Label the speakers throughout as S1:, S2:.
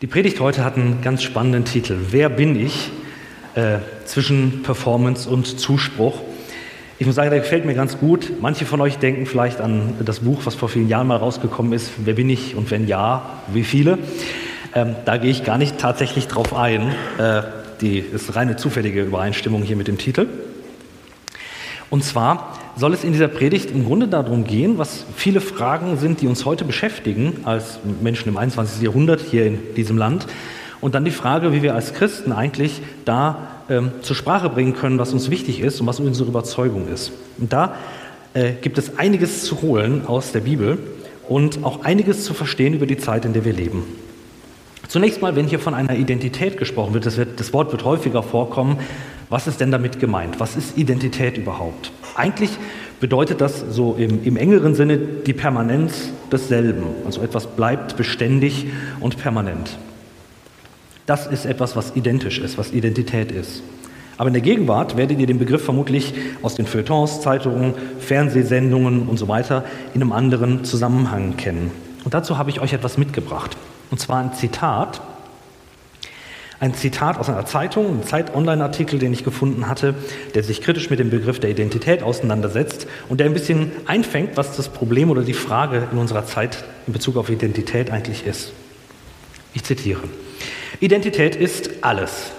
S1: Die Predigt heute hat einen ganz spannenden Titel. Wer bin ich äh, zwischen Performance und Zuspruch? Ich muss sagen, der gefällt mir ganz gut. Manche von euch denken vielleicht an das Buch, was vor vielen Jahren mal rausgekommen ist. Wer bin ich und wenn ja, wie viele? Ähm, da gehe ich gar nicht tatsächlich drauf ein. Äh, die ist reine zufällige Übereinstimmung hier mit dem Titel. Und zwar soll es in dieser Predigt im Grunde darum gehen, was viele Fragen sind, die uns heute beschäftigen als Menschen im 21. Jahrhundert hier in diesem Land. Und dann die Frage, wie wir als Christen eigentlich da ähm, zur Sprache bringen können, was uns wichtig ist und was unsere Überzeugung ist. Und da äh, gibt es einiges zu holen aus der Bibel und auch einiges zu verstehen über die Zeit, in der wir leben. Zunächst mal, wenn hier von einer Identität gesprochen wird, das, wird, das Wort wird häufiger vorkommen, was ist denn damit gemeint? Was ist Identität überhaupt? Eigentlich bedeutet das so im, im, engeren Sinne die Permanenz desselben. Also etwas bleibt beständig und permanent. Das ist etwas, was identisch ist, was Identität ist. Aber in der Gegenwart werdet ihr den Begriff vermutlich aus den Feuilletons, Zeitungen, Fernsehsendungen und so weiter in einem anderen Zusammenhang kennen. Und dazu habe ich euch etwas mitgebracht. Und zwar ein Zitat ein Zitat aus einer Zeitung, ein Zeit-Online-Artikel, den ich gefunden hatte, der sich kritisch mit dem Begriff der Identität auseinandersetzt und der ein bisschen einfängt, was das Problem oder die Frage in unserer Zeit in Bezug auf Identität eigentlich ist. Ich zitiere. Identität ist alles.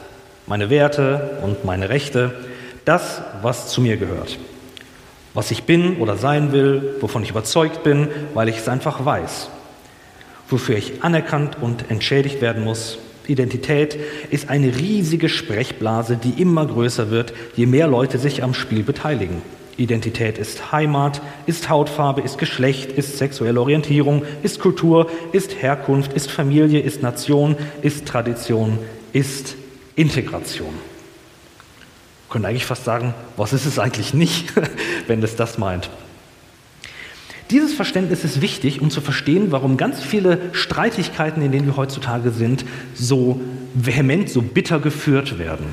S1: Meine Werte und meine Rechte, das, was zu mir gehört. Was ich bin oder sein will, wovon ich überzeugt bin, weil ich es einfach weiß. Wofür ich anerkannt und entschädigt werden muss, Identität ist eine riesige Sprechblase, die immer größer wird, je mehr Leute sich am Spiel beteiligen. Identität ist Heimat, ist Hautfarbe, ist Geschlecht, ist sexuelle Orientierung, ist Kultur, ist Herkunft, ist Familie, ist Nation, ist Tradition, ist Integration. Wir können eigentlich fast sagen, was ist es eigentlich nicht, wenn es das meint. Dieses Verständnis ist wichtig, um zu verstehen, warum ganz viele Streitigkeiten, in denen wir heutzutage sind, so vehement, so bitter geführt werden.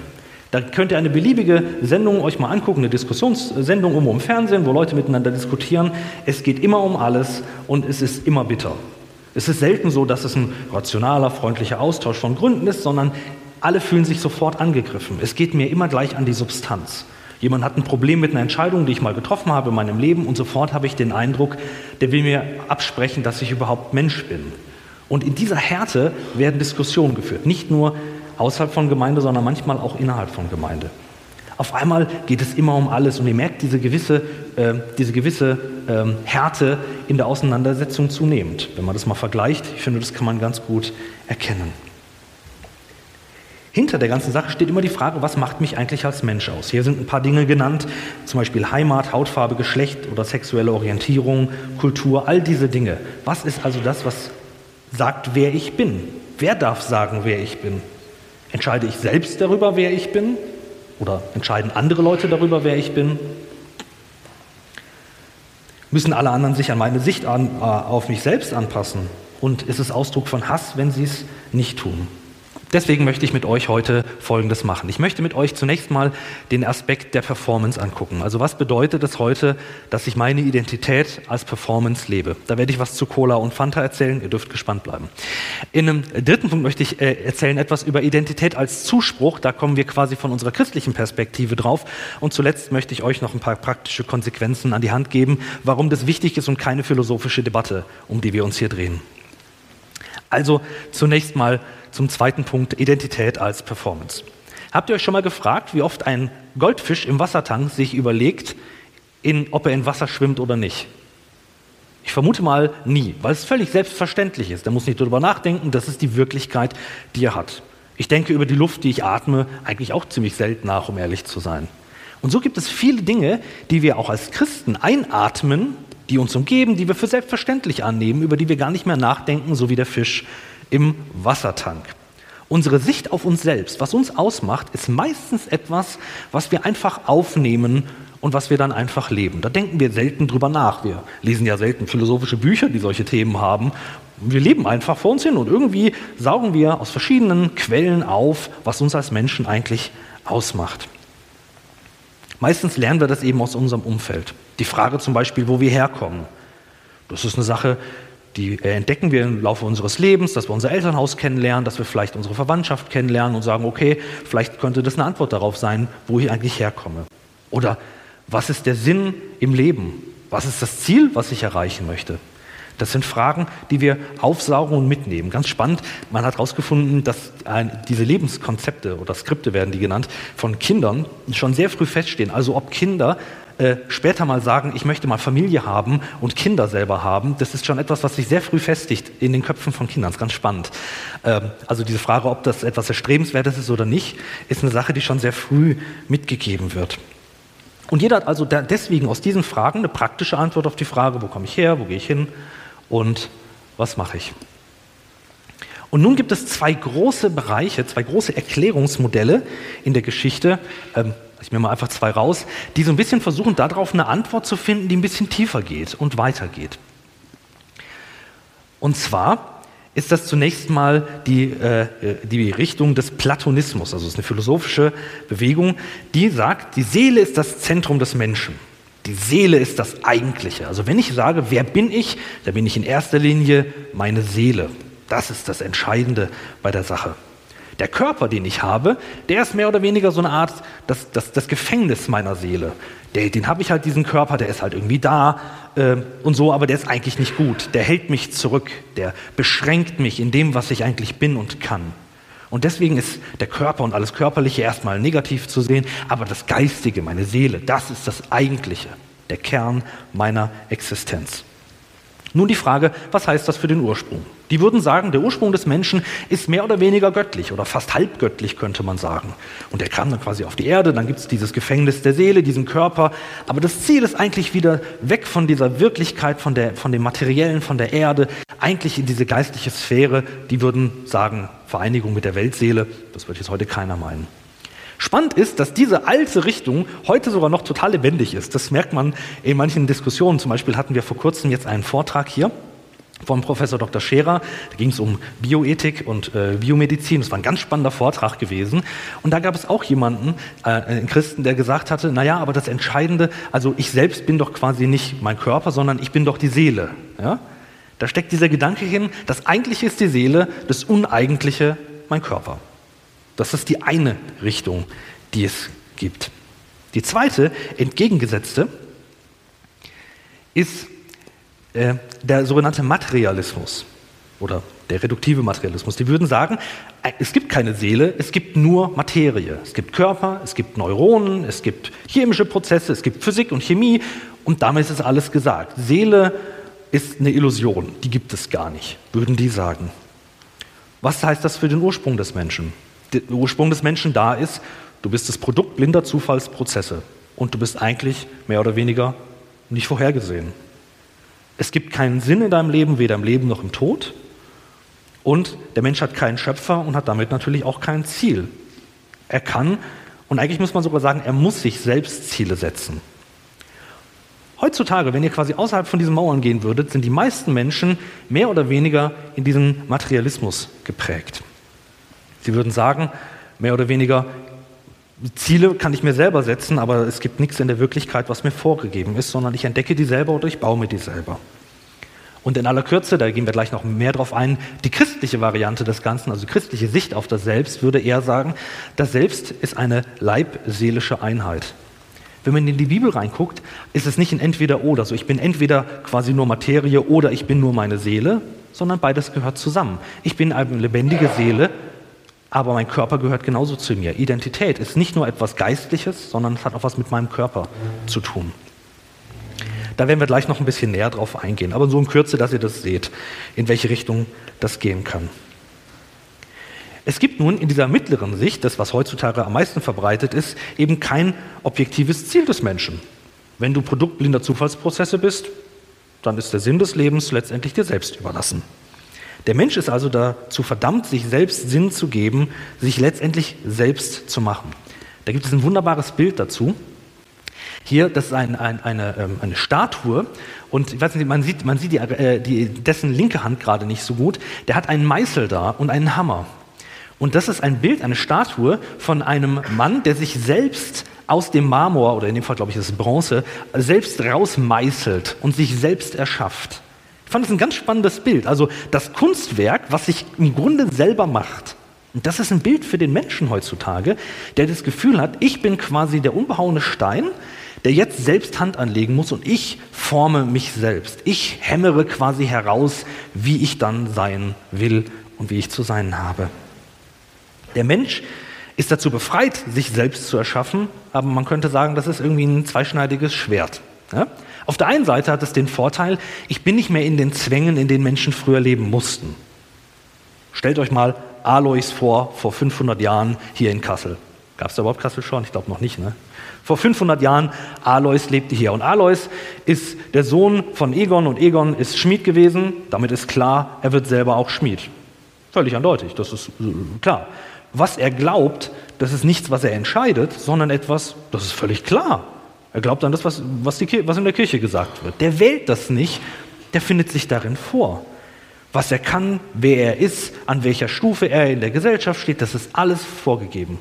S1: Da könnt ihr eine beliebige Sendung euch mal angucken, eine Diskussionssendung um im Fernsehen, wo Leute miteinander diskutieren. Es geht immer um alles und es ist immer bitter. Es ist selten so, dass es ein rationaler, freundlicher Austausch von Gründen ist, sondern alle fühlen sich sofort angegriffen. Es geht mir immer gleich an die Substanz. Jemand hat ein Problem mit einer Entscheidung, die ich mal getroffen habe in meinem Leben und sofort habe ich den Eindruck, der will mir absprechen, dass ich überhaupt Mensch bin. Und in dieser Härte werden Diskussionen geführt, nicht nur außerhalb von Gemeinde, sondern manchmal auch innerhalb von Gemeinde. Auf einmal geht es immer um alles und ihr merkt diese gewisse, äh, diese gewisse ähm, Härte in der Auseinandersetzung zunehmend. Wenn man das mal vergleicht, ich finde, das kann man ganz gut erkennen. Hinter der ganzen Sache steht immer die Frage, was macht mich eigentlich als Mensch aus? Hier sind ein paar Dinge genannt, zum Beispiel Heimat, Hautfarbe, Geschlecht oder sexuelle Orientierung, Kultur, all diese Dinge. Was ist also das, was sagt, wer ich bin? Wer darf sagen, wer ich bin? Entscheide ich selbst darüber, wer ich bin? Oder entscheiden andere Leute darüber, wer ich bin? Müssen alle anderen sich an meine Sicht an, äh, auf mich selbst anpassen? Und ist es Ausdruck von Hass, wenn sie es nicht tun? Deswegen möchte ich mit euch heute Folgendes machen. Ich möchte mit euch zunächst mal den Aspekt der Performance angucken. Also was bedeutet es heute, dass ich meine Identität als Performance lebe? Da werde ich was zu Cola und Fanta erzählen. Ihr dürft gespannt bleiben. In einem dritten Punkt möchte ich äh, erzählen etwas über Identität als Zuspruch. Da kommen wir quasi von unserer christlichen Perspektive drauf. Und zuletzt möchte ich euch noch ein paar praktische Konsequenzen an die Hand geben, warum das wichtig ist und keine philosophische Debatte, um die wir uns hier drehen. Also zunächst mal zum zweiten Punkt, Identität als Performance. Habt ihr euch schon mal gefragt, wie oft ein Goldfisch im Wassertank sich überlegt, in, ob er in Wasser schwimmt oder nicht? Ich vermute mal nie, weil es völlig selbstverständlich ist. Er muss nicht darüber nachdenken, das ist die Wirklichkeit, die er hat. Ich denke über die Luft, die ich atme, eigentlich auch ziemlich selten nach, um ehrlich zu sein. Und so gibt es viele Dinge, die wir auch als Christen einatmen, die uns umgeben, die wir für selbstverständlich annehmen, über die wir gar nicht mehr nachdenken, so wie der Fisch im Wassertank. Unsere Sicht auf uns selbst, was uns ausmacht, ist meistens etwas, was wir einfach aufnehmen und was wir dann einfach leben. Da denken wir selten drüber nach. Wir lesen ja selten philosophische Bücher, die solche Themen haben. Wir leben einfach vor uns hin und irgendwie saugen wir aus verschiedenen Quellen auf, was uns als Menschen eigentlich ausmacht. Meistens lernen wir das eben aus unserem Umfeld. Die Frage zum Beispiel, wo wir herkommen. Das ist eine Sache, die äh, entdecken wir im Laufe unseres Lebens, dass wir unser Elternhaus kennenlernen, dass wir vielleicht unsere Verwandtschaft kennenlernen und sagen, okay, vielleicht könnte das eine Antwort darauf sein, wo ich eigentlich herkomme. Oder was ist der Sinn im Leben? Was ist das Ziel, was ich erreichen möchte? Das sind Fragen, die wir aufsaugen und mitnehmen. Ganz spannend, man hat herausgefunden, dass diese Lebenskonzepte oder Skripte werden die genannt, von Kindern schon sehr früh feststehen. Also ob Kinder äh, später mal sagen, ich möchte mal Familie haben und Kinder selber haben, das ist schon etwas, was sich sehr früh festigt in den Köpfen von Kindern. Das ist ganz spannend. Ähm, also diese Frage, ob das etwas Erstrebenswertes ist oder nicht, ist eine Sache, die schon sehr früh mitgegeben wird. Und jeder hat also deswegen aus diesen Fragen eine praktische Antwort auf die Frage, wo komme ich her, wo gehe ich hin und was mache ich. Und nun gibt es zwei große Bereiche, zwei große Erklärungsmodelle in der Geschichte. Ähm, ich mir mal einfach zwei raus, die so ein bisschen versuchen, darauf eine Antwort zu finden, die ein bisschen tiefer geht und weitergeht. Und zwar ist das zunächst mal die, äh, die Richtung des Platonismus, also es ist eine philosophische Bewegung, die sagt, die Seele ist das Zentrum des Menschen. Die Seele ist das Eigentliche. Also wenn ich sage, wer bin ich, dann bin ich in erster Linie meine Seele. Das ist das Entscheidende bei der Sache. Der Körper, den ich habe, der ist mehr oder weniger so eine Art, das, das, das Gefängnis meiner Seele. Der, den habe ich halt, diesen Körper, der ist halt irgendwie da äh, und so, aber der ist eigentlich nicht gut. Der hält mich zurück, der beschränkt mich in dem, was ich eigentlich bin und kann. Und deswegen ist der Körper und alles Körperliche erstmal negativ zu sehen, aber das Geistige, meine Seele, das ist das Eigentliche, der Kern meiner Existenz. Nun die Frage, was heißt das für den Ursprung? Die würden sagen, der Ursprung des Menschen ist mehr oder weniger göttlich oder fast halbgöttlich, könnte man sagen. Und er kam dann quasi auf die Erde, dann gibt es dieses Gefängnis der Seele, diesen Körper. Aber das Ziel ist eigentlich wieder weg von dieser Wirklichkeit, von, der, von dem Materiellen, von der Erde, eigentlich in diese geistliche Sphäre. Die würden sagen, Vereinigung mit der Weltseele. Das wird jetzt heute keiner meinen. Spannend ist, dass diese alte Richtung heute sogar noch total lebendig ist. Das merkt man in manchen Diskussionen. Zum Beispiel hatten wir vor kurzem jetzt einen Vortrag hier vom Professor Dr. Scherer. Da ging es um Bioethik und äh, Biomedizin. Das war ein ganz spannender Vortrag gewesen. Und da gab es auch jemanden, äh, einen Christen, der gesagt hatte, naja, aber das Entscheidende, also ich selbst bin doch quasi nicht mein Körper, sondern ich bin doch die Seele. Ja? Da steckt dieser Gedanke hin, das Eigentliche ist die Seele, das Uneigentliche mein Körper. Das ist die eine Richtung, die es gibt. Die zweite, entgegengesetzte, ist äh, der sogenannte Materialismus oder der reduktive Materialismus. Die würden sagen, äh, es gibt keine Seele, es gibt nur Materie. Es gibt Körper, es gibt Neuronen, es gibt chemische Prozesse, es gibt Physik und Chemie und damit ist alles gesagt. Seele ist eine Illusion, die gibt es gar nicht, würden die sagen. Was heißt das für den Ursprung des Menschen? Der Ursprung des Menschen da ist, du bist das Produkt blinder Zufallsprozesse und du bist eigentlich mehr oder weniger nicht vorhergesehen. Es gibt keinen Sinn in deinem Leben, weder im Leben noch im Tod. Und der Mensch hat keinen Schöpfer und hat damit natürlich auch kein Ziel. Er kann, und eigentlich muss man sogar sagen, er muss sich selbst Ziele setzen. Heutzutage, wenn ihr quasi außerhalb von diesen Mauern gehen würdet, sind die meisten Menschen mehr oder weniger in diesem Materialismus geprägt. Sie würden sagen, mehr oder weniger, Ziele kann ich mir selber setzen, aber es gibt nichts in der Wirklichkeit, was mir vorgegeben ist, sondern ich entdecke die selber oder ich baue mir die selber. Und in aller Kürze, da gehen wir gleich noch mehr drauf ein, die christliche Variante des Ganzen, also die christliche Sicht auf das Selbst, würde eher sagen, das Selbst ist eine leibseelische Einheit. Wenn man in die Bibel reinguckt, ist es nicht ein Entweder-Oder. Also ich bin entweder quasi nur Materie oder ich bin nur meine Seele, sondern beides gehört zusammen. Ich bin eine lebendige Seele, aber mein Körper gehört genauso zu mir. Identität ist nicht nur etwas Geistliches, sondern es hat auch was mit meinem Körper zu tun. Da werden wir gleich noch ein bisschen näher drauf eingehen, aber so in Kürze, dass ihr das seht, in welche Richtung das gehen kann. Es gibt nun in dieser mittleren Sicht, das was heutzutage am meisten verbreitet ist, eben kein objektives Ziel des Menschen. Wenn du Produkt blinder Zufallsprozesse bist, dann ist der Sinn des Lebens letztendlich dir selbst überlassen. Der Mensch ist also dazu verdammt, sich selbst Sinn zu geben, sich letztendlich selbst zu machen. Da gibt es ein wunderbares Bild dazu. Hier, das ist ein, ein, eine, ähm, eine, Statue und ich weiß nicht, man sieht, man sieht die, äh, die, dessen linke Hand gerade nicht so gut. Der hat einen Meißel da und einen Hammer. Und das ist ein Bild, eine Statue von einem Mann, der sich selbst aus dem Marmor, oder in dem Fall glaube ich ist es Bronze, selbst rausmeißelt und sich selbst erschafft. Ich fand das ein ganz spannendes Bild. Also das Kunstwerk, was sich im Grunde selber macht. Und das ist ein Bild für den Menschen heutzutage, der das Gefühl hat, ich bin quasi der unbehauene Stein, der jetzt selbst Hand anlegen muss und ich forme mich selbst. Ich hämmere quasi heraus, wie ich dann sein will und wie ich zu sein habe. Der Mensch ist dazu befreit, sich selbst zu erschaffen, aber man könnte sagen, das ist irgendwie ein zweischneidiges Schwert. Ja? Auf der einen Seite hat es den Vorteil, ich bin nicht mehr in den Zwängen, in denen Menschen früher leben mussten. Stellt euch mal Alois vor, vor 500 Jahren hier in Kassel. Gab es da überhaupt Kassel schon? Ich glaube noch nicht. Ne? Vor 500 Jahren, Alois lebte hier. Und Alois ist der Sohn von Egon und Egon ist Schmied gewesen. Damit ist klar, er wird selber auch Schmied. Völlig eindeutig, das ist äh, klar. Was er glaubt, das ist nichts, was er entscheidet, sondern etwas, das ist völlig klar. Er glaubt an das, was, was, die, was in der Kirche gesagt wird. Der wählt das nicht, der findet sich darin vor. Was er kann, wer er ist, an welcher Stufe er in der Gesellschaft steht, das ist alles vorgegeben.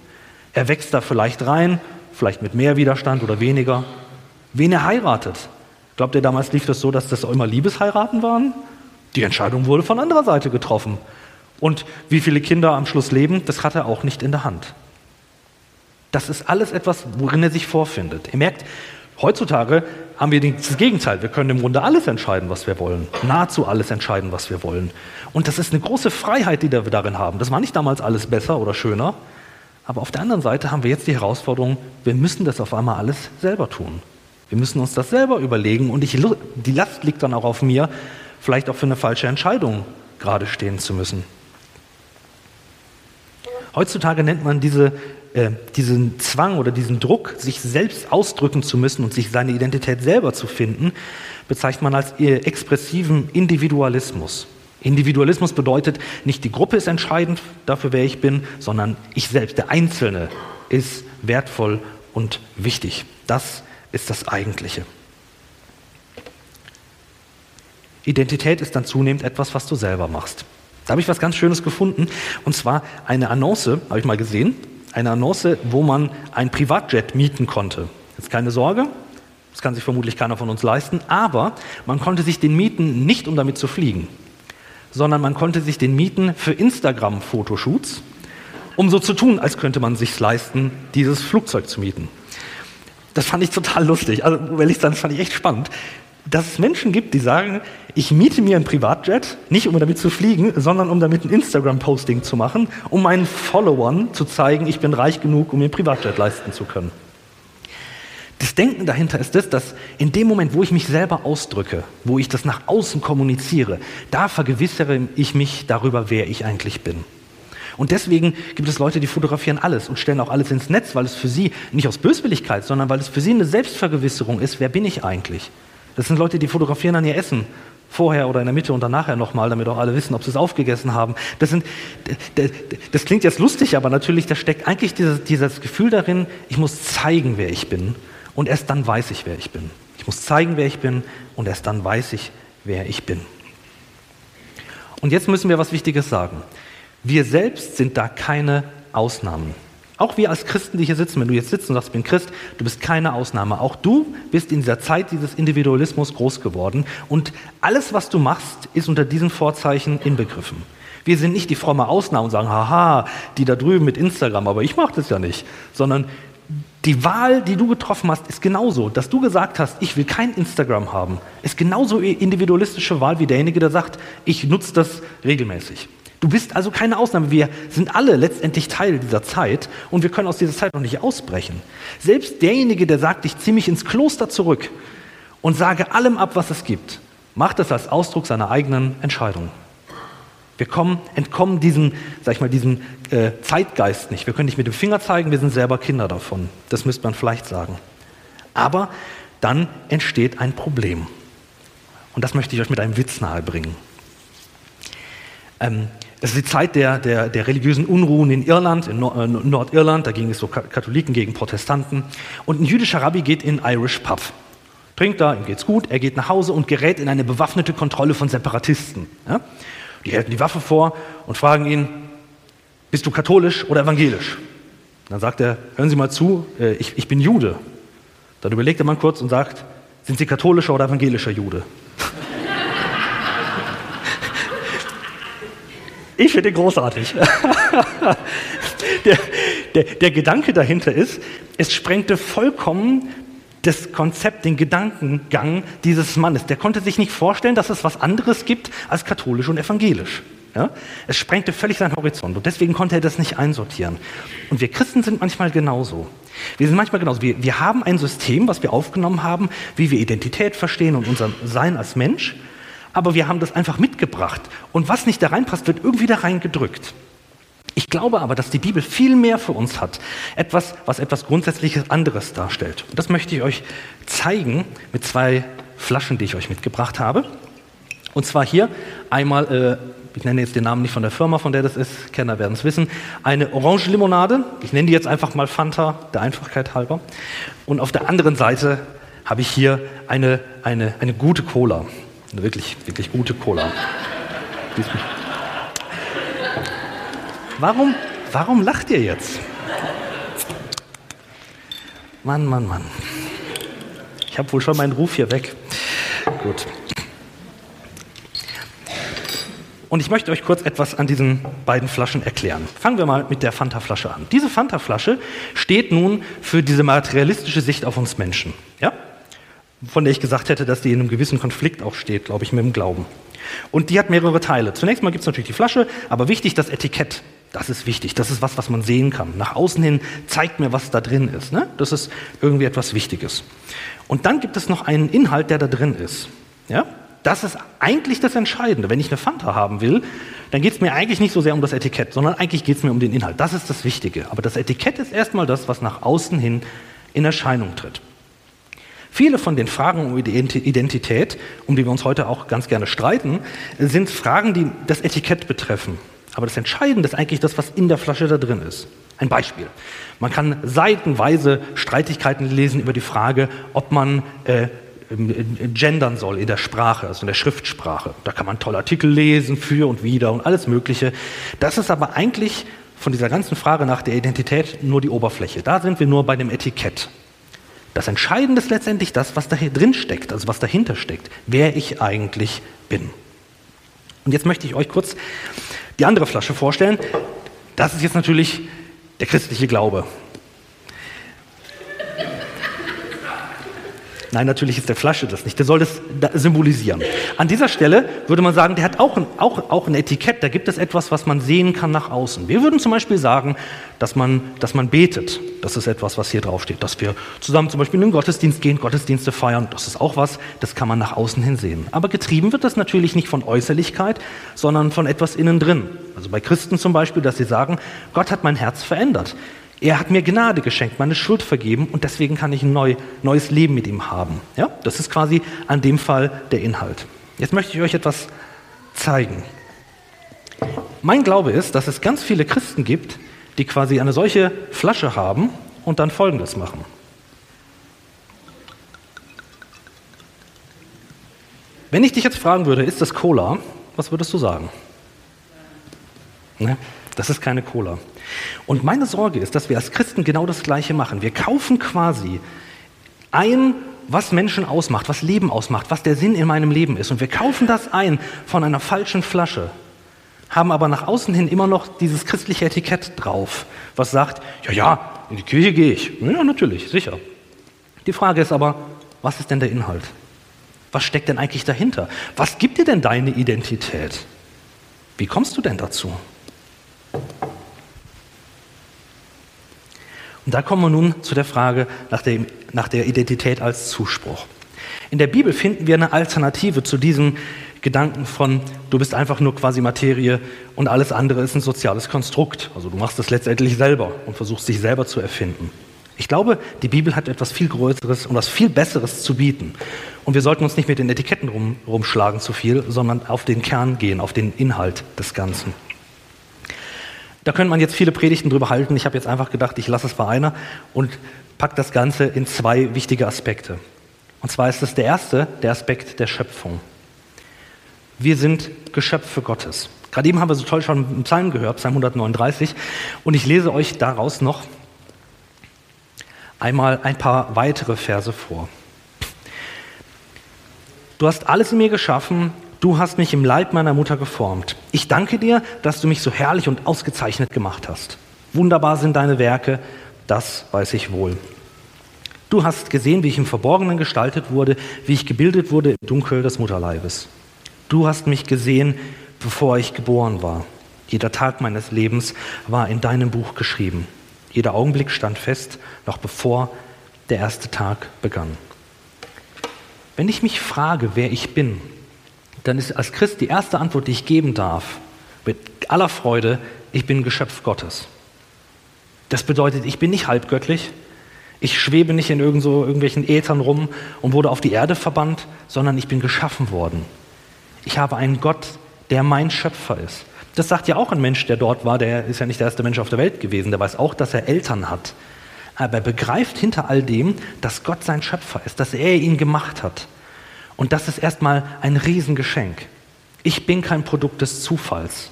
S1: Er wächst da vielleicht rein, vielleicht mit mehr Widerstand oder weniger. Wen er heiratet. Glaubt ihr, damals lief das so, dass das immer Liebesheiraten waren? Die Entscheidung wurde von anderer Seite getroffen. Und wie viele Kinder am Schluss leben, das hat er auch nicht in der Hand. Das ist alles etwas, worin er sich vorfindet. Ihr merkt, heutzutage haben wir das Gegenteil. Wir können im Grunde alles entscheiden, was wir wollen. Nahezu alles entscheiden, was wir wollen. Und das ist eine große Freiheit, die wir darin haben. Das war nicht damals alles besser oder schöner. Aber auf der anderen Seite haben wir jetzt die Herausforderung, wir müssen das auf einmal alles selber tun. Wir müssen uns das selber überlegen und ich, die Last liegt dann auch auf mir, vielleicht auch für eine falsche Entscheidung gerade stehen zu müssen. Heutzutage nennt man diese, äh, diesen Zwang oder diesen Druck, sich selbst ausdrücken zu müssen und sich seine Identität selber zu finden, bezeichnet man als äh, expressiven Individualismus. Individualismus bedeutet, nicht die Gruppe ist entscheidend dafür, wer ich bin, sondern ich selbst, der Einzelne, ist wertvoll und wichtig. Das ist das Eigentliche. Identität ist dann zunehmend etwas, was du selber machst. Da habe ich was ganz Schönes gefunden, und zwar eine Annonce, habe ich mal gesehen, eine Annonce, wo man ein Privatjet mieten konnte. Jetzt keine Sorge, das kann sich vermutlich keiner von uns leisten, aber man konnte sich den mieten nicht, um damit zu fliegen, sondern man konnte sich den mieten für Instagram-Fotoshoots, um so zu tun, als könnte man sich leisten, dieses Flugzeug zu mieten. Das fand ich total lustig. Also, ehrlich sagen, das fand ich echt spannend dass es Menschen gibt, die sagen, ich miete mir ein Privatjet, nicht um damit zu fliegen, sondern um damit ein Instagram-Posting zu machen, um meinen Followern zu zeigen, ich bin reich genug, um mir ein Privatjet leisten zu können. Das Denken dahinter ist das, dass in dem Moment, wo ich mich selber ausdrücke, wo ich das nach außen kommuniziere, da vergewissere ich mich darüber, wer ich eigentlich bin. Und deswegen gibt es Leute, die fotografieren alles und stellen auch alles ins Netz, weil es für sie nicht aus Böswilligkeit, sondern weil es für sie eine Selbstvergewisserung ist, wer bin ich eigentlich? Das sind Leute, die fotografieren dann ihr Essen. Vorher oder in der Mitte und dann nachher nochmal, damit auch alle wissen, ob sie es aufgegessen haben. Das, sind, das klingt jetzt lustig, aber natürlich, da steckt eigentlich dieses, dieses Gefühl darin, ich muss zeigen, wer ich bin. Und erst dann weiß ich, wer ich bin. Ich muss zeigen, wer ich bin. Und erst dann weiß ich, wer ich bin. Und jetzt müssen wir was Wichtiges sagen. Wir selbst sind da keine Ausnahmen. Auch wir als Christen, die hier sitzen, wenn du jetzt sitzt und sagst, ich bin Christ, du bist keine Ausnahme. Auch du bist in dieser Zeit dieses Individualismus groß geworden und alles, was du machst, ist unter diesen Vorzeichen inbegriffen. Wir sind nicht die fromme Ausnahme und sagen, haha, die da drüben mit Instagram, aber ich mache das ja nicht, sondern die Wahl, die du getroffen hast, ist genauso. Dass du gesagt hast, ich will kein Instagram haben, ist genauso individualistische Wahl wie derjenige, der sagt, ich nutze das regelmäßig. Du bist also keine Ausnahme. Wir sind alle letztendlich Teil dieser Zeit und wir können aus dieser Zeit noch nicht ausbrechen. Selbst derjenige, der sagt, ich ziehe mich ins Kloster zurück und sage allem ab, was es gibt, macht das als Ausdruck seiner eigenen Entscheidung. Wir kommen, entkommen diesem, sag ich mal, diesem äh, Zeitgeist nicht. Wir können nicht mit dem Finger zeigen, wir sind selber Kinder davon. Das müsste man vielleicht sagen. Aber dann entsteht ein Problem. Und das möchte ich euch mit einem Witz nahebringen. Ähm, es ist die Zeit der, der, der religiösen Unruhen in Irland, in äh, Nordirland. Da ging es so Katholiken gegen Protestanten. Und ein jüdischer Rabbi geht in Irish Pub. Trinkt da, ihm geht's gut, er geht nach Hause und gerät in eine bewaffnete Kontrolle von Separatisten. Ja? Die halten die Waffe vor und fragen ihn, bist du katholisch oder evangelisch? Dann sagt er, hören Sie mal zu, äh, ich, ich bin Jude. Dann überlegt der Mann kurz und sagt, sind Sie katholischer oder evangelischer Jude? Ich finde den großartig. der, der, der Gedanke dahinter ist, es sprengte vollkommen das Konzept, den Gedankengang dieses Mannes. Der konnte sich nicht vorstellen, dass es was anderes gibt als katholisch und evangelisch. Ja? Es sprengte völlig seinen Horizont und deswegen konnte er das nicht einsortieren. Und wir Christen sind manchmal genauso. Wir sind manchmal genauso. Wir, wir haben ein System, was wir aufgenommen haben, wie wir Identität verstehen und unser Sein als Mensch, aber wir haben das einfach mitgebracht. Und was nicht da reinpasst, wird irgendwie da reingedrückt. Ich glaube aber, dass die Bibel viel mehr für uns hat. Etwas, was etwas grundsätzliches anderes darstellt. Und das möchte ich euch zeigen mit zwei Flaschen, die ich euch mitgebracht habe. Und zwar hier einmal, äh, ich nenne jetzt den Namen nicht von der Firma, von der das ist, Kenner werden es wissen, eine Orange-Limonade. Ich nenne die jetzt einfach mal Fanta, der Einfachkeit halber. Und auf der anderen Seite habe ich hier eine, eine, eine gute Cola. Eine wirklich, wirklich gute Cola. Warum, warum lacht ihr jetzt? Mann, Mann, Mann. Ich habe wohl schon meinen Ruf hier weg. Gut. Und ich möchte euch kurz etwas an diesen beiden Flaschen erklären. Fangen wir mal mit der Fanta-Flasche an. Diese Fanta-Flasche steht nun für diese materialistische Sicht auf uns Menschen. Ja? Von der ich gesagt hätte, dass die in einem gewissen Konflikt auch steht, glaube ich, mit dem Glauben. Und die hat mehrere Teile. Zunächst mal gibt es natürlich die Flasche, aber wichtig das Etikett. Das ist wichtig. Das ist was, was man sehen kann. Nach außen hin zeigt mir, was da drin ist. Ne? Das ist irgendwie etwas Wichtiges. Und dann gibt es noch einen Inhalt, der da drin ist. Ja? Das ist eigentlich das Entscheidende. Wenn ich eine Fanta haben will, dann geht es mir eigentlich nicht so sehr um das Etikett, sondern eigentlich geht es mir um den Inhalt. Das ist das Wichtige. Aber das Etikett ist erstmal das, was nach außen hin in Erscheinung tritt. Viele von den Fragen um Identität, um die wir uns heute auch ganz gerne streiten, sind Fragen, die das Etikett betreffen. Aber das Entscheidende ist eigentlich das, was in der Flasche da drin ist. Ein Beispiel. Man kann seitenweise Streitigkeiten lesen über die Frage, ob man äh, gendern soll in der Sprache, also in der Schriftsprache. Da kann man tolle Artikel lesen, für und wieder und alles Mögliche. Das ist aber eigentlich von dieser ganzen Frage nach der Identität nur die Oberfläche. Da sind wir nur bei dem Etikett. Das Entscheidende ist letztendlich das, was da drin steckt, also was dahinter steckt, wer ich eigentlich bin. Und jetzt möchte ich euch kurz die andere Flasche vorstellen. Das ist jetzt natürlich der christliche Glaube. Nein, natürlich ist der Flasche das nicht. Der soll das symbolisieren. An dieser Stelle würde man sagen, der hat auch ein, auch, auch ein Etikett. Da gibt es etwas, was man sehen kann nach außen. Wir würden zum Beispiel sagen, dass man, dass man betet. Das ist etwas, was hier draufsteht. Dass wir zusammen zum Beispiel in den Gottesdienst gehen, Gottesdienste feiern. Das ist auch was, das kann man nach außen hin sehen. Aber getrieben wird das natürlich nicht von Äußerlichkeit, sondern von etwas innen drin. Also bei Christen zum Beispiel, dass sie sagen, Gott hat mein Herz verändert. Er hat mir Gnade geschenkt, meine Schuld vergeben und deswegen kann ich ein neu, neues Leben mit ihm haben. Ja? Das ist quasi an dem Fall der Inhalt. Jetzt möchte ich euch etwas zeigen. Mein Glaube ist, dass es ganz viele Christen gibt, die quasi eine solche Flasche haben und dann Folgendes machen. Wenn ich dich jetzt fragen würde, ist das Cola, was würdest du sagen? Ne? Das ist keine Cola. Und meine Sorge ist, dass wir als Christen genau das Gleiche machen. Wir kaufen quasi ein, was Menschen ausmacht, was Leben ausmacht, was der Sinn in meinem Leben ist. Und wir kaufen das ein von einer falschen Flasche, haben aber nach außen hin immer noch dieses christliche Etikett drauf, was sagt, ja, ja, in die Kirche gehe ich. Ja, natürlich, sicher. Die Frage ist aber, was ist denn der Inhalt? Was steckt denn eigentlich dahinter? Was gibt dir denn deine Identität? Wie kommst du denn dazu? Und da kommen wir nun zu der Frage nach der, nach der Identität als Zuspruch. In der Bibel finden wir eine Alternative zu diesem Gedanken von, du bist einfach nur quasi Materie und alles andere ist ein soziales Konstrukt. Also du machst es letztendlich selber und versuchst dich selber zu erfinden. Ich glaube, die Bibel hat etwas viel Größeres und was viel Besseres zu bieten. Und wir sollten uns nicht mit den Etiketten rum, rumschlagen zu viel, sondern auf den Kern gehen, auf den Inhalt des Ganzen. Da könnte man jetzt viele Predigten drüber halten. Ich habe jetzt einfach gedacht, ich lasse es bei einer und packe das Ganze in zwei wichtige Aspekte. Und zwar ist das der erste, der Aspekt der Schöpfung. Wir sind Geschöpfe Gottes. Gerade eben haben wir so toll schon einen Psalm gehört, Psalm 139, und ich lese euch daraus noch einmal ein paar weitere Verse vor. Du hast alles in mir geschaffen, Du hast mich im Leib meiner Mutter geformt. Ich danke dir, dass du mich so herrlich und ausgezeichnet gemacht hast. Wunderbar sind deine Werke, das weiß ich wohl. Du hast gesehen, wie ich im Verborgenen gestaltet wurde, wie ich gebildet wurde im Dunkel des Mutterleibes. Du hast mich gesehen, bevor ich geboren war. Jeder Tag meines Lebens war in deinem Buch geschrieben. Jeder Augenblick stand fest, noch bevor der erste Tag begann. Wenn ich mich frage, wer ich bin, dann ist als Christ die erste Antwort, die ich geben darf, mit aller Freude, ich bin Geschöpf Gottes. Das bedeutet, ich bin nicht halbgöttlich, ich schwebe nicht in irgend so, irgendwelchen Ätern rum und wurde auf die Erde verbannt, sondern ich bin geschaffen worden. Ich habe einen Gott, der mein Schöpfer ist. Das sagt ja auch ein Mensch, der dort war, der ist ja nicht der erste Mensch auf der Welt gewesen, der weiß auch, dass er Eltern hat. Aber er begreift hinter all dem, dass Gott sein Schöpfer ist, dass er ihn gemacht hat. Und das ist erstmal ein Riesengeschenk. Ich bin kein Produkt des Zufalls.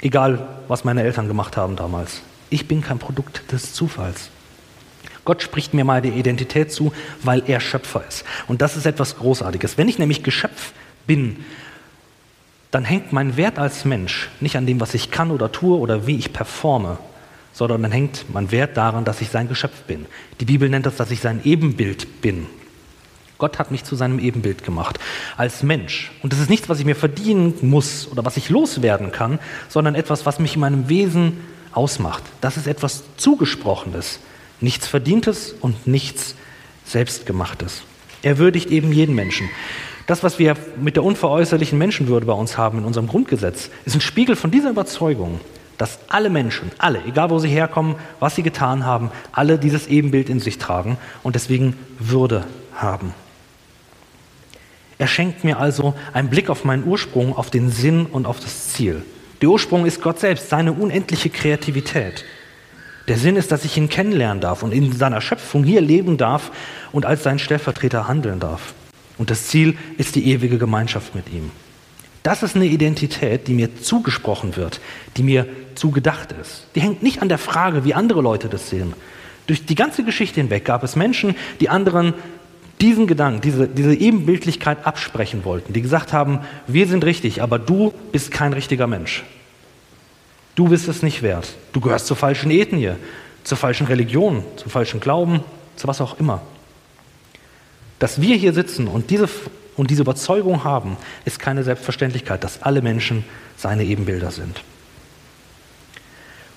S1: Egal, was meine Eltern gemacht haben damals. Ich bin kein Produkt des Zufalls. Gott spricht mir mal die Identität zu, weil er Schöpfer ist. Und das ist etwas Großartiges. Wenn ich nämlich Geschöpf bin, dann hängt mein Wert als Mensch nicht an dem, was ich kann oder tue oder wie ich performe, sondern dann hängt mein Wert daran, dass ich sein Geschöpf bin. Die Bibel nennt das, dass ich sein Ebenbild bin. Gott hat mich zu seinem Ebenbild gemacht, als Mensch. Und das ist nichts, was ich mir verdienen muss oder was ich loswerden kann, sondern etwas, was mich in meinem Wesen ausmacht. Das ist etwas Zugesprochenes, nichts Verdientes und nichts Selbstgemachtes. Er würdigt eben jeden Menschen. Das, was wir mit der unveräußerlichen Menschenwürde bei uns haben in unserem Grundgesetz, ist ein Spiegel von dieser Überzeugung, dass alle Menschen, alle, egal wo sie herkommen, was sie getan haben, alle dieses Ebenbild in sich tragen und deswegen Würde haben. Er schenkt mir also einen Blick auf meinen Ursprung, auf den Sinn und auf das Ziel. Der Ursprung ist Gott selbst, seine unendliche Kreativität. Der Sinn ist, dass ich ihn kennenlernen darf und in seiner Schöpfung hier leben darf und als sein Stellvertreter handeln darf. Und das Ziel ist die ewige Gemeinschaft mit ihm. Das ist eine Identität, die mir zugesprochen wird, die mir zugedacht ist. Die hängt nicht an der Frage, wie andere Leute das sehen. Durch die ganze Geschichte hinweg gab es Menschen, die anderen diesen Gedanken, diese, diese Ebenbildlichkeit absprechen wollten, die gesagt haben, wir sind richtig, aber du bist kein richtiger Mensch. Du bist es nicht wert. Du gehörst zur falschen Ethnie, zur falschen Religion, zum falschen Glauben, zu was auch immer. Dass wir hier sitzen und diese, und diese Überzeugung haben, ist keine Selbstverständlichkeit, dass alle Menschen seine Ebenbilder sind.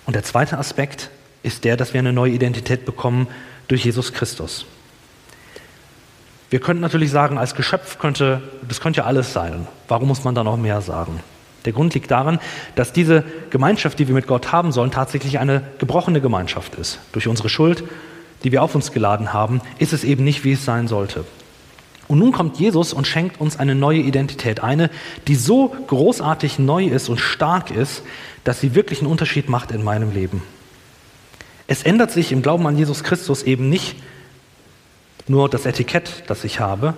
S1: Und der zweite Aspekt ist der, dass wir eine neue Identität bekommen durch Jesus Christus. Wir könnten natürlich sagen, als Geschöpf könnte, das könnte ja alles sein. Warum muss man da noch mehr sagen? Der Grund liegt darin, dass diese Gemeinschaft, die wir mit Gott haben sollen, tatsächlich eine gebrochene Gemeinschaft ist. Durch unsere Schuld, die wir auf uns geladen haben, ist es eben nicht, wie es sein sollte. Und nun kommt Jesus und schenkt uns eine neue Identität, eine, die so großartig neu ist und stark ist, dass sie wirklich einen Unterschied macht in meinem Leben. Es ändert sich im Glauben an Jesus Christus eben nicht nur das Etikett, das ich habe,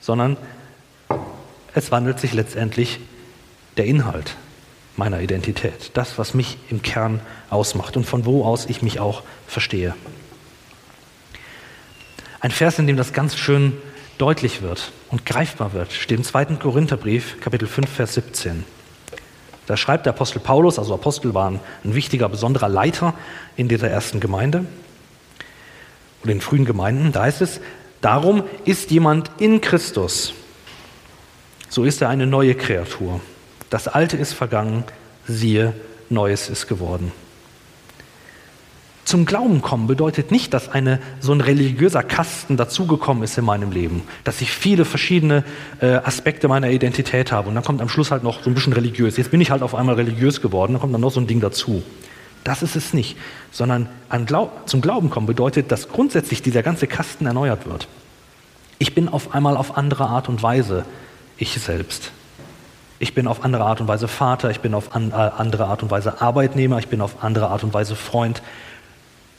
S1: sondern es wandelt sich letztendlich der Inhalt meiner Identität, das, was mich im Kern ausmacht und von wo aus ich mich auch verstehe. Ein Vers, in dem das ganz schön deutlich wird und greifbar wird, steht im 2. Korintherbrief, Kapitel 5, Vers 17. Da schreibt der Apostel Paulus, also Apostel waren ein wichtiger, besonderer Leiter in dieser ersten Gemeinde und den frühen Gemeinden, da heißt es, darum ist jemand in Christus, so ist er eine neue Kreatur. Das Alte ist vergangen, siehe, Neues ist geworden. Zum Glauben kommen bedeutet nicht, dass eine, so ein religiöser Kasten dazugekommen ist in meinem Leben, dass ich viele verschiedene äh, Aspekte meiner Identität habe und dann kommt am Schluss halt noch so ein bisschen religiös. Jetzt bin ich halt auf einmal religiös geworden, dann kommt dann noch so ein Ding dazu. Das ist es nicht, sondern Glaub, zum Glauben kommen bedeutet, dass grundsätzlich dieser ganze Kasten erneuert wird. Ich bin auf einmal auf andere Art und Weise ich selbst. Ich bin auf andere Art und Weise Vater, ich bin auf an, äh, andere Art und Weise Arbeitnehmer, ich bin auf andere Art und Weise Freund.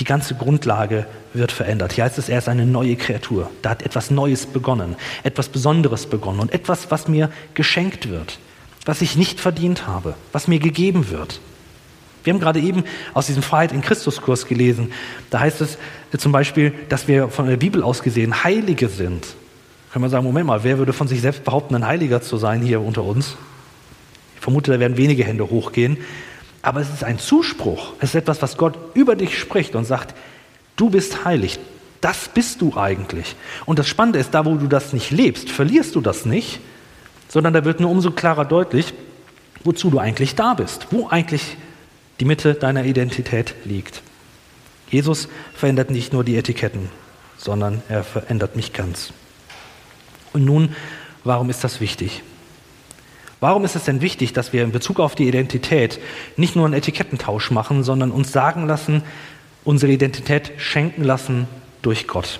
S1: Die ganze Grundlage wird verändert. Hier heißt es, er ist eine neue Kreatur. Da hat etwas Neues begonnen, etwas Besonderes begonnen und etwas, was mir geschenkt wird, was ich nicht verdient habe, was mir gegeben wird. Wir haben gerade eben aus diesem Freiheit in Christus-Kurs gelesen. Da heißt es zum Beispiel, dass wir von der Bibel aus gesehen Heilige sind. Können wir sagen, Moment mal, wer würde von sich selbst behaupten, ein Heiliger zu sein hier unter uns? Ich vermute, da werden wenige Hände hochgehen. Aber es ist ein Zuspruch. Es ist etwas, was Gott über dich spricht und sagt, du bist heilig. Das bist du eigentlich. Und das Spannende ist, da wo du das nicht lebst, verlierst du das nicht, sondern da wird nur umso klarer deutlich, wozu du eigentlich da bist, wo eigentlich die Mitte deiner Identität liegt. Jesus verändert nicht nur die Etiketten, sondern er verändert mich ganz. Und nun, warum ist das wichtig? Warum ist es denn wichtig, dass wir in Bezug auf die Identität nicht nur einen Etikettentausch machen, sondern uns sagen lassen, unsere Identität schenken lassen durch Gott?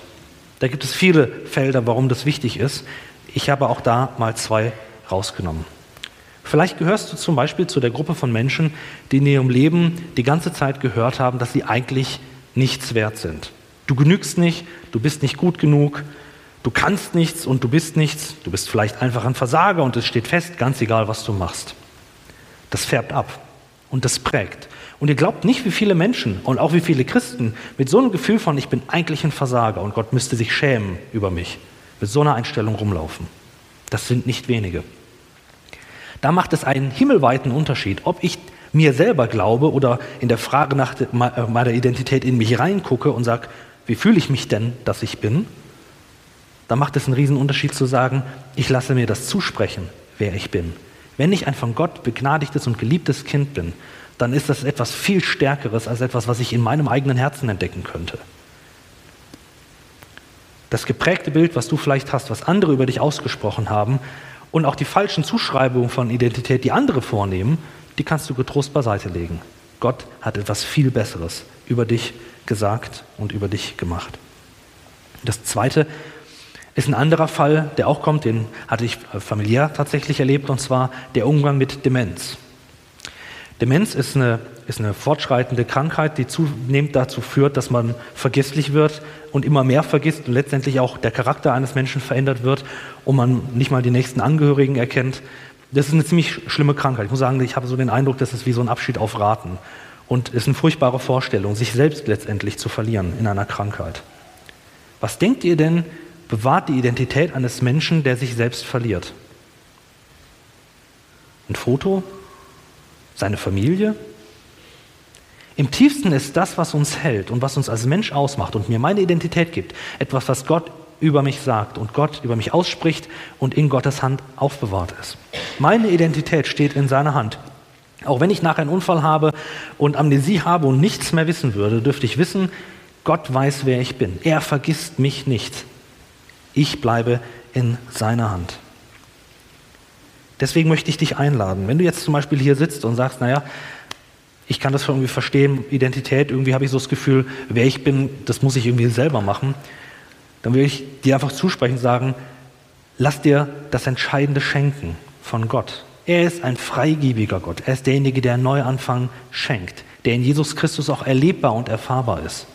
S1: Da gibt es viele Felder, warum das wichtig ist. Ich habe auch da mal zwei rausgenommen. Vielleicht gehörst du zum Beispiel zu der Gruppe von Menschen, die in ihrem Leben die ganze Zeit gehört haben, dass sie eigentlich nichts wert sind. Du genügst nicht, du bist nicht gut genug, du kannst nichts und du bist nichts, du bist vielleicht einfach ein Versager und es steht fest, ganz egal, was du machst. Das färbt ab und das prägt. Und ihr glaubt nicht, wie viele Menschen und auch wie viele Christen mit so einem Gefühl von, ich bin eigentlich ein Versager und Gott müsste sich schämen über mich, mit so einer Einstellung rumlaufen. Das sind nicht wenige. Da macht es einen himmelweiten Unterschied, ob ich mir selber glaube oder in der Frage nach meiner Identität in mich reingucke und sage, wie fühle ich mich denn, dass ich bin? Da macht es einen riesen Unterschied zu sagen, ich lasse mir das zusprechen, wer ich bin. Wenn ich ein von Gott begnadigtes und geliebtes Kind bin, dann ist das etwas viel Stärkeres als etwas, was ich in meinem eigenen Herzen entdecken könnte. Das geprägte Bild, was du vielleicht hast, was andere über dich ausgesprochen haben, und auch die falschen Zuschreibungen von Identität, die andere vornehmen, die kannst du getrost beiseite legen. Gott hat etwas viel Besseres über dich gesagt und über dich gemacht. Das Zweite ist ein anderer Fall, der auch kommt, den hatte ich familiär tatsächlich erlebt, und zwar der Umgang mit Demenz. Demenz ist eine, ist eine fortschreitende Krankheit, die zunehmend dazu führt, dass man vergesslich wird und immer mehr vergisst und letztendlich auch der Charakter eines Menschen verändert wird und man nicht mal die nächsten Angehörigen erkennt. Das ist eine ziemlich schlimme Krankheit. Ich muss sagen, ich habe so den Eindruck, das ist wie so ein Abschied auf Raten. Und es ist eine furchtbare Vorstellung, sich selbst letztendlich zu verlieren in einer Krankheit. Was denkt ihr denn, bewahrt die Identität eines Menschen, der sich selbst verliert? Ein Foto? Seine Familie. Im tiefsten ist das, was uns hält und was uns als Mensch ausmacht und mir meine Identität gibt, etwas, was Gott über mich sagt und Gott über mich ausspricht und in Gottes Hand aufbewahrt ist. Meine Identität steht in seiner Hand. Auch wenn ich nachher einen Unfall habe und Amnesie habe und nichts mehr wissen würde, dürfte ich wissen, Gott weiß, wer ich bin. Er vergisst mich nicht. Ich bleibe in seiner Hand. Deswegen möchte ich dich einladen. Wenn du jetzt zum Beispiel hier sitzt und sagst, naja, ich kann das irgendwie verstehen, Identität, irgendwie habe ich so das Gefühl, wer ich bin, das muss ich irgendwie selber machen, dann will ich dir einfach zusprechen und sagen, lass dir das Entscheidende schenken von Gott. Er ist ein freigebiger Gott. Er ist derjenige, der einen Neuanfang schenkt, der in Jesus Christus auch erlebbar und erfahrbar ist.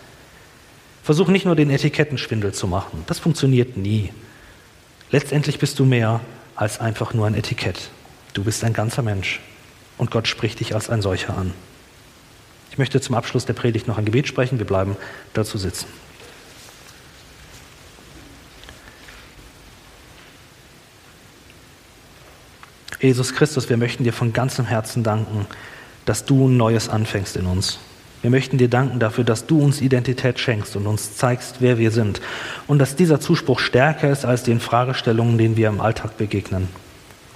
S1: Versuch nicht nur den Etikettenschwindel zu machen. Das funktioniert nie. Letztendlich bist du mehr als einfach nur ein Etikett. Du bist ein ganzer Mensch und Gott spricht dich als ein solcher an. Ich möchte zum Abschluss der Predigt noch ein Gebet sprechen. Wir bleiben dazu sitzen. Jesus Christus, wir möchten dir von ganzem Herzen danken, dass du ein Neues anfängst in uns. Wir möchten dir danken dafür, dass du uns Identität schenkst und uns zeigst, wer wir sind. Und dass dieser Zuspruch stärker ist als den Fragestellungen, denen wir im Alltag begegnen.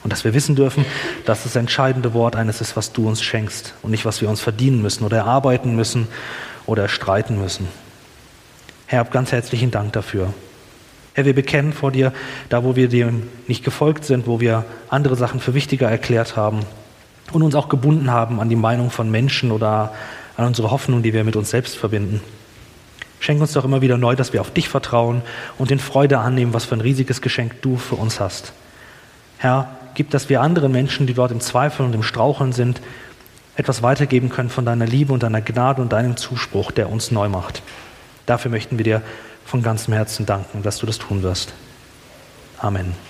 S1: Und dass wir wissen dürfen, dass das entscheidende Wort eines ist, was du uns schenkst und nicht, was wir uns verdienen müssen oder erarbeiten müssen oder streiten müssen. Herr, ganz herzlichen Dank dafür. Herr, wir bekennen vor dir, da wo wir dir nicht gefolgt sind, wo wir andere Sachen für wichtiger erklärt haben und uns auch gebunden haben an die Meinung von Menschen oder an unsere Hoffnung, die wir mit uns selbst verbinden. Schenk uns doch immer wieder neu, dass wir auf dich vertrauen und in Freude annehmen, was für ein riesiges Geschenk du für uns hast. Herr, gib, dass wir anderen Menschen, die dort im Zweifel und im Straucheln sind, etwas weitergeben können von deiner Liebe und deiner Gnade und deinem Zuspruch, der uns neu macht. Dafür möchten wir dir von ganzem Herzen danken, dass du das tun wirst. Amen.